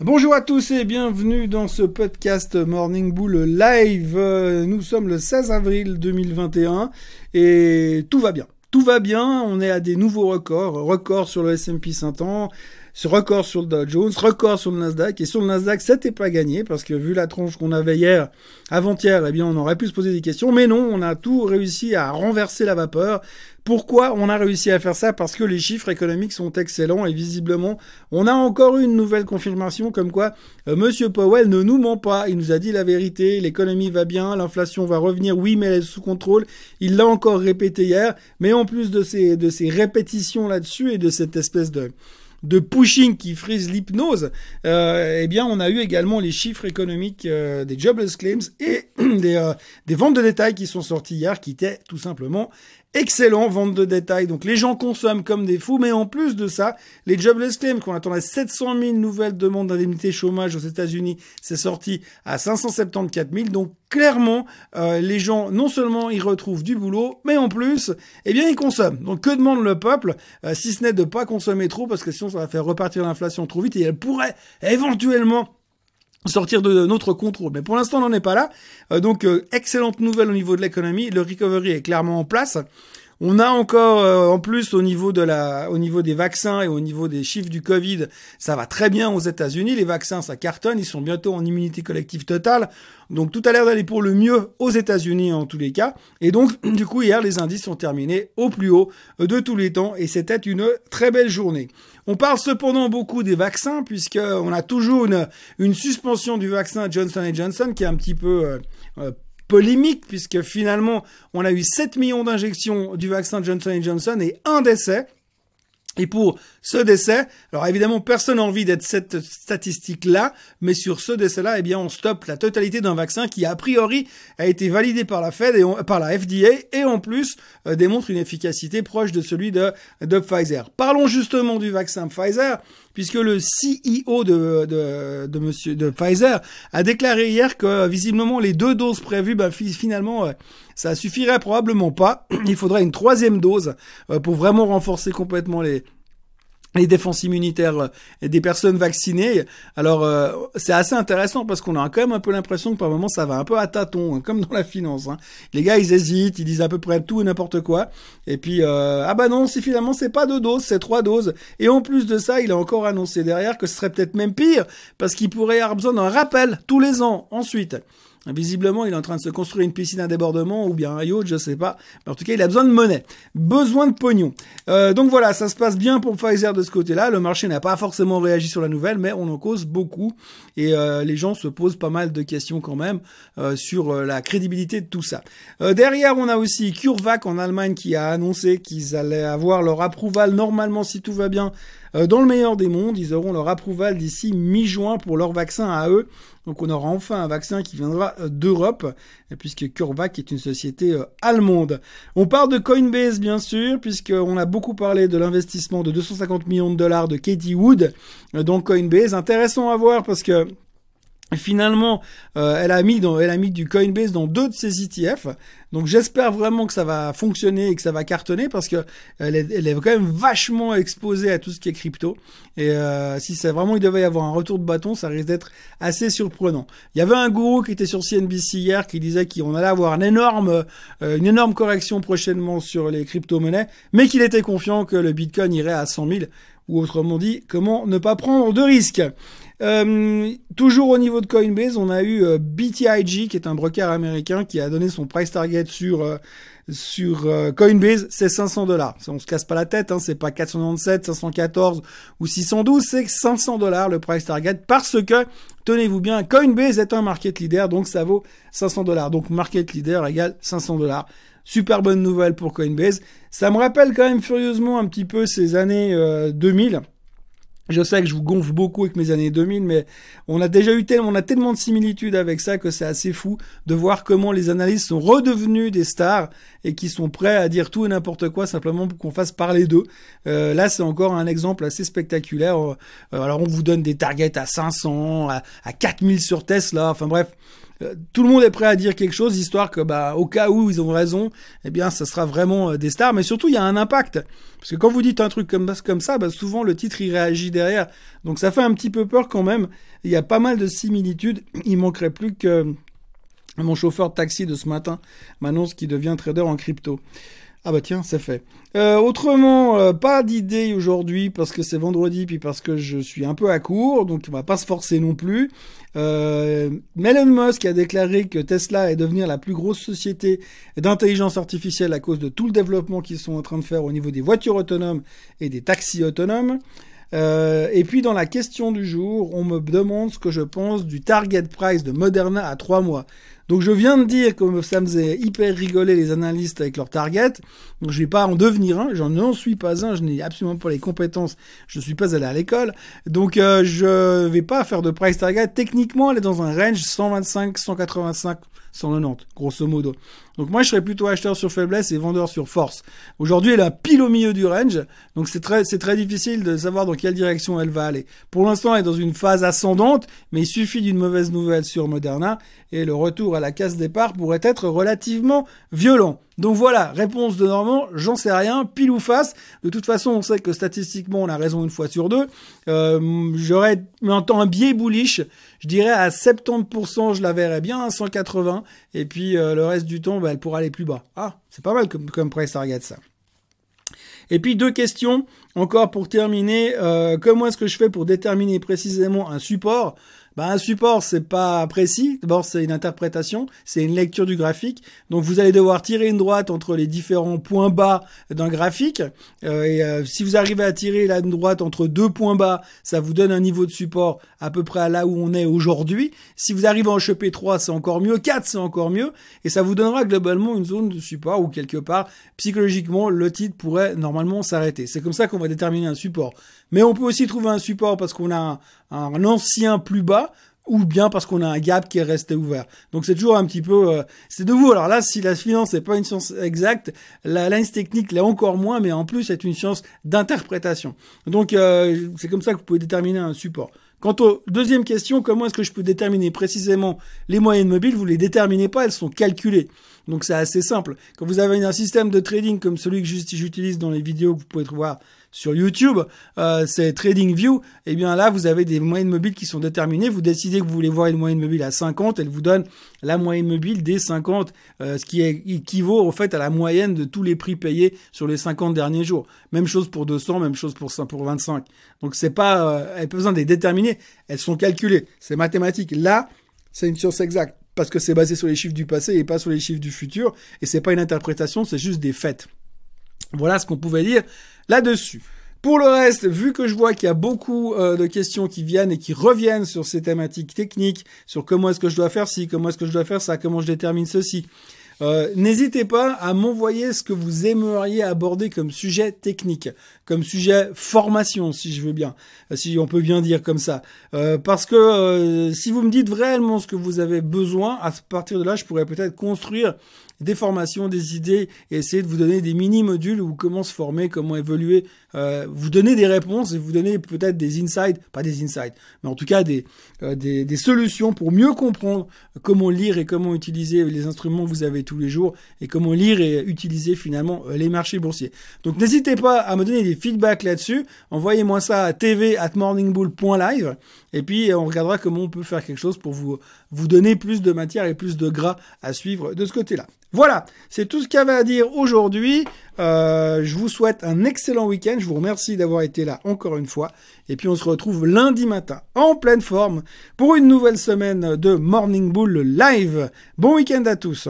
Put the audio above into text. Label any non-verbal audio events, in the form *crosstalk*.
Bonjour à tous et bienvenue dans ce podcast Morning Bull Live. Nous sommes le 16 avril 2021 et tout va bien. Tout va bien, on est à des nouveaux records, records sur le S&P 500, record sur le Dow Jones, record sur le Nasdaq. Et sur le Nasdaq, c'était pas gagné parce que vu la tronche qu'on avait hier, avant-hier, eh bien, on aurait pu se poser des questions. Mais non, on a tout réussi à renverser la vapeur. Pourquoi on a réussi à faire ça? Parce que les chiffres économiques sont excellents et visiblement, on a encore une nouvelle confirmation comme quoi euh, Monsieur Powell ne nous ment pas. Il nous a dit la vérité, l'économie va bien, l'inflation va revenir, oui, mais elle est sous contrôle. Il l'a encore répété hier. Mais en plus de ces, de ces répétitions là-dessus et de cette espèce de de pushing qui frise l'hypnose, euh, eh bien, on a eu également les chiffres économiques euh, des jobless claims et *clears throat* des, euh, des ventes de détail qui sont sorties hier, qui étaient tout simplement Excellent, vente de détail. Donc les gens consomment comme des fous, mais en plus de ça, les jobless claims, qu'on attendait 700 000 nouvelles demandes d'indemnité chômage aux États-Unis, c'est sorti à 574 000. Donc clairement, les gens, non seulement ils retrouvent du boulot, mais en plus, eh bien, ils consomment. Donc que demande le peuple, si ce n'est de pas consommer trop, parce que ça va faire repartir l'inflation trop vite et elle pourrait éventuellement sortir de notre contrôle. Mais pour l'instant, on n'en est pas là. Euh, donc, euh, excellente nouvelle au niveau de l'économie. Le recovery est clairement en place. On a encore, euh, en plus, au niveau de la, au niveau des vaccins et au niveau des chiffres du Covid, ça va très bien aux États-Unis. Les vaccins, ça cartonne. Ils sont bientôt en immunité collective totale. Donc, tout a l'air d'aller pour le mieux aux États-Unis en tous les cas. Et donc, *clears throat* du coup, hier, les indices sont terminés au plus haut de tous les temps. Et c'était une très belle journée. On parle cependant beaucoup des vaccins, puisqu'on a toujours une, une, suspension du vaccin Johnson Johnson qui est un petit peu euh, euh, polémique, puisque finalement, on a eu 7 millions d'injections du vaccin Johnson Johnson et un décès. Et pour ce décès, alors évidemment, personne n'a envie d'être cette statistique-là, mais sur ce décès-là, eh bien, on stoppe la totalité d'un vaccin qui, a priori, a été validé par la Fed et par la FDA et en plus euh, démontre une efficacité proche de celui de, de Pfizer. Parlons justement du vaccin Pfizer, puisque le CEO de, de, de, monsieur, de Pfizer a déclaré hier que visiblement les deux doses prévues, bah, finalement, euh, ça suffirait probablement pas. *clears throat* Il faudrait une troisième dose euh, pour vraiment renforcer complètement les, les défenses immunitaires euh, des personnes vaccinées. Alors euh, c'est assez intéressant parce qu'on a quand même un peu l'impression que par moment ça va un peu à tâtons, hein, comme dans la finance. Hein. Les gars ils hésitent, ils disent à peu près tout et n'importe quoi. Et puis ah bah non, si finalement c'est pas deux doses, c'est trois doses. Et en plus de ça, il a encore annoncé derrière que ce serait peut-être même pire parce qu'il pourrait avoir besoin d'un rappel tous les ans ensuite. Visiblement, il est en train de se construire une piscine à débordement ou bien un yacht, je sais pas. Mais en tout cas, il a besoin de monnaie, besoin de pognon. Euh, donc voilà, ça se passe bien pour Pfizer de ce côté-là. Le marché n'a pas forcément réagi sur la nouvelle, mais on en cause beaucoup et euh, les gens se posent pas mal de questions quand même euh, sur la crédibilité de tout ça. derrière, on a aussi CureVac en Allemagne qui a annoncé qu'ils allaient avoir leur approval normalement si tout va bien dans le meilleur des mondes, ils auront leur approval d'ici mi-juin pour leur vaccin à eux. Donc on aura enfin un vaccin qui viendra euh, d'Europe, puisque CureVac est une société euh, allemande. On parle de Coinbase bien sûr, puisqu'on a beaucoup parlé de l'investissement de 250 millions de dollars de Katie Wood euh, dans Coinbase. Intéressant à voir parce que finalement, elle a mis elle a mis du Coinbase dans deux de ses ETF. Donc j'espère vraiment que ça va fonctionner et que ça va cartonner parce que elle est, elle est quand même vachement exposée à tout ce qui est crypto. Et euh, si c'est vraiment il devait y avoir un retour de bâton, ça risque d'être assez surprenant. Il y avait un gourou qui était sur CNBC hier qui disait qu'on allait avoir une énorme, euh, une énorme correction prochainement sur les crypto-monnaies, mais qu'il était confiant que le Bitcoin irait à 100 000 ou autrement dit, comment ne pas prendre de risques. Euh, toujours au niveau de Coinbase, on a eu euh, BTIG, qui est un broker américain, qui a donné son price target sur euh, Coinbase, c'est 500 dollars. On se casse pas la tête, hein, c'est pas 497, 514 ou 612, c'est 500 dollars le price target parce que tenez-vous bien, Coinbase est un market leader, donc ça vaut 500 dollars. Donc market leader égale 500 dollars. Super bonne nouvelle pour Coinbase. Ça me rappelle quand même furieusement un petit peu ces années 2000 je sais que je vous gonfle beaucoup avec mes années 2000, mais on a déjà eu tellement, on a tellement de similitudes avec ça que c'est assez fou de voir comment les analystes sont redevenus des stars et qui sont prêts à dire tout et n'importe quoi simplement pour qu'on fasse parler d'eux. Euh, là, c'est encore un exemple assez spectaculaire. Euh, alors, on vous donne des targets à 500, à, à 4000 sur Tesla, enfin bref. Euh, tout le monde est prêt à dire quelque chose, histoire que, bah, au cas où ils ont raison, eh bien, ça sera vraiment des stars. Mais surtout, il y a un impact. Parce que quand vous dites un truc comme, comme ça, bah, souvent, le titre, il réagit derrière. Donc, ça fait un petit peu peur quand même. Il y a pas mal de similitudes. Il manquerait plus que mon chauffeur de taxi de ce matin m'annonce qu'il devient trader en crypto. Ah bah tiens, c'est fait. Euh, autrement, euh, pas d'idée aujourd'hui parce que c'est vendredi puis parce que je suis un peu à court, donc on va pas se forcer non plus. Euh, Elon Musk a déclaré que Tesla est devenir la plus grosse société d'intelligence artificielle à cause de tout le développement qu'ils sont en train de faire au niveau des voitures autonomes et des taxis autonomes. Euh, et puis dans la question du jour, on me demande ce que je pense du target price de Moderna à trois mois. Donc je viens de dire que ça me faisait hyper rigoler les analystes avec leur target. Donc je vais pas en devenir un, j'en suis pas un, je n'ai absolument pas les compétences, je ne suis pas allé à l'école. Donc euh, je vais pas faire de price target. Techniquement, elle est dans un range 125, 185, 190, grosso modo. Donc moi, je serais plutôt acheteur sur faiblesse et vendeur sur force. Aujourd'hui, elle est pile au milieu du range, donc c'est très, c'est très difficile de savoir dans quelle direction elle va aller. Pour l'instant, elle est dans une phase ascendante, mais il suffit d'une mauvaise nouvelle sur Moderna et le retour à la case départ pourrait être relativement violent. Donc voilà, réponse de Normand, j'en sais rien, pile ou face. De toute façon, on sait que statistiquement, on a raison une fois sur deux. Euh, J'aurais un temps un biais bullish, je dirais à 70%, je la verrais bien à 180, et puis euh, le reste du temps, bah, elle pourra aller plus bas. Ah, c'est pas mal comme, comme price ça. Et puis deux questions encore pour terminer. Euh, comment est-ce que je fais pour déterminer précisément un support? Bah, un support, c'est pas précis. D'abord, c'est une interprétation, c'est une lecture du graphique. Donc, vous allez devoir tirer une droite entre les différents points bas d'un graphique. Euh, et euh, si vous arrivez à tirer la droite entre deux points bas, ça vous donne un niveau de support à peu près à là où on est aujourd'hui. Si vous arrivez à en choper 3, c'est encore mieux. 4, c'est encore mieux. Et ça vous donnera globalement une zone de support où quelque part, psychologiquement, le titre pourrait normalement s'arrêter. C'est comme ça qu'on va déterminer un support. Mais on peut aussi trouver un support parce qu'on a un, ancien plus bas ou bien parce qu'on a un gap qui est resté ouvert. Donc c'est toujours un petit peu, euh, c'est de vous. Alors là, si la finance n'est pas une science exacte, la lens technique l'est encore moins, mais en plus c'est une science d'interprétation. Donc euh, c'est comme ça que vous pouvez déterminer un support. Quant aux deuxième question, comment est-ce que je peux déterminer précisément les moyennes mobiles? Vous les déterminez pas, elles sont calculées. Donc c'est assez simple. Quand vous avez un système de trading comme celui que j'utilise dans les vidéos que vous pouvez voir sur YouTube, euh, c'est TradingView, et eh bien là, vous avez des moyennes mobiles qui sont déterminées. Vous décidez que vous voulez voir une moyenne mobile à 50, elle vous donne la moyenne mobile des 50, euh, ce qui équivaut au fait à la moyenne de tous les prix payés sur les 50 derniers jours. Même chose pour 200, même chose pour, pour 25. Donc c'est pas, euh, elle pas besoin elles sont calculées, c'est mathématique. Là, c'est une science exacte parce que c'est basé sur les chiffres du passé et pas sur les chiffres du futur, et c'est pas une interprétation, c'est juste des faits. Voilà ce qu'on pouvait dire là-dessus. Pour le reste, vu que je vois qu'il y a beaucoup euh, de questions qui viennent et qui reviennent sur ces thématiques techniques, sur comment est-ce que je dois faire ci, comment est-ce que je dois faire ça, comment je détermine ceci, euh, n'hésitez pas à m'envoyer ce que vous aimeriez aborder comme sujet technique, comme sujet formation, si je veux bien, euh, si on peut bien dire comme ça. parce que si vous me dites réellement ce que vous avez besoin, à partir de là, je pourrais peut-être construire des formations, des idées et essayer de vous donner des mini-modules où comment se former, comment évoluer, euh, vous donner des réponses et vous donner peut-être des insights, pas des insights, mais en tout cas des, euh, des, des, solutions pour mieux comprendre comment lire et comment utiliser les instruments que vous avez tous les jours et comment lire et utiliser finalement euh, les marchés boursiers. Donc n'hésitez pas à me donner des feedbacks là-dessus. Envoyez-moi ça à tv at morningbull.live et puis on regardera comment on peut faire quelque chose pour vous, vous donner plus de matière et plus de gras à suivre de ce côté-là. Voilà, c'est tout ce qu'il y avait à dire aujourd'hui. Euh, je vous souhaite un excellent week-end. Je vous remercie d'avoir été là encore une fois. Et puis on se retrouve lundi matin en pleine forme pour une nouvelle semaine de Morning Bull live. Bon week-end à tous.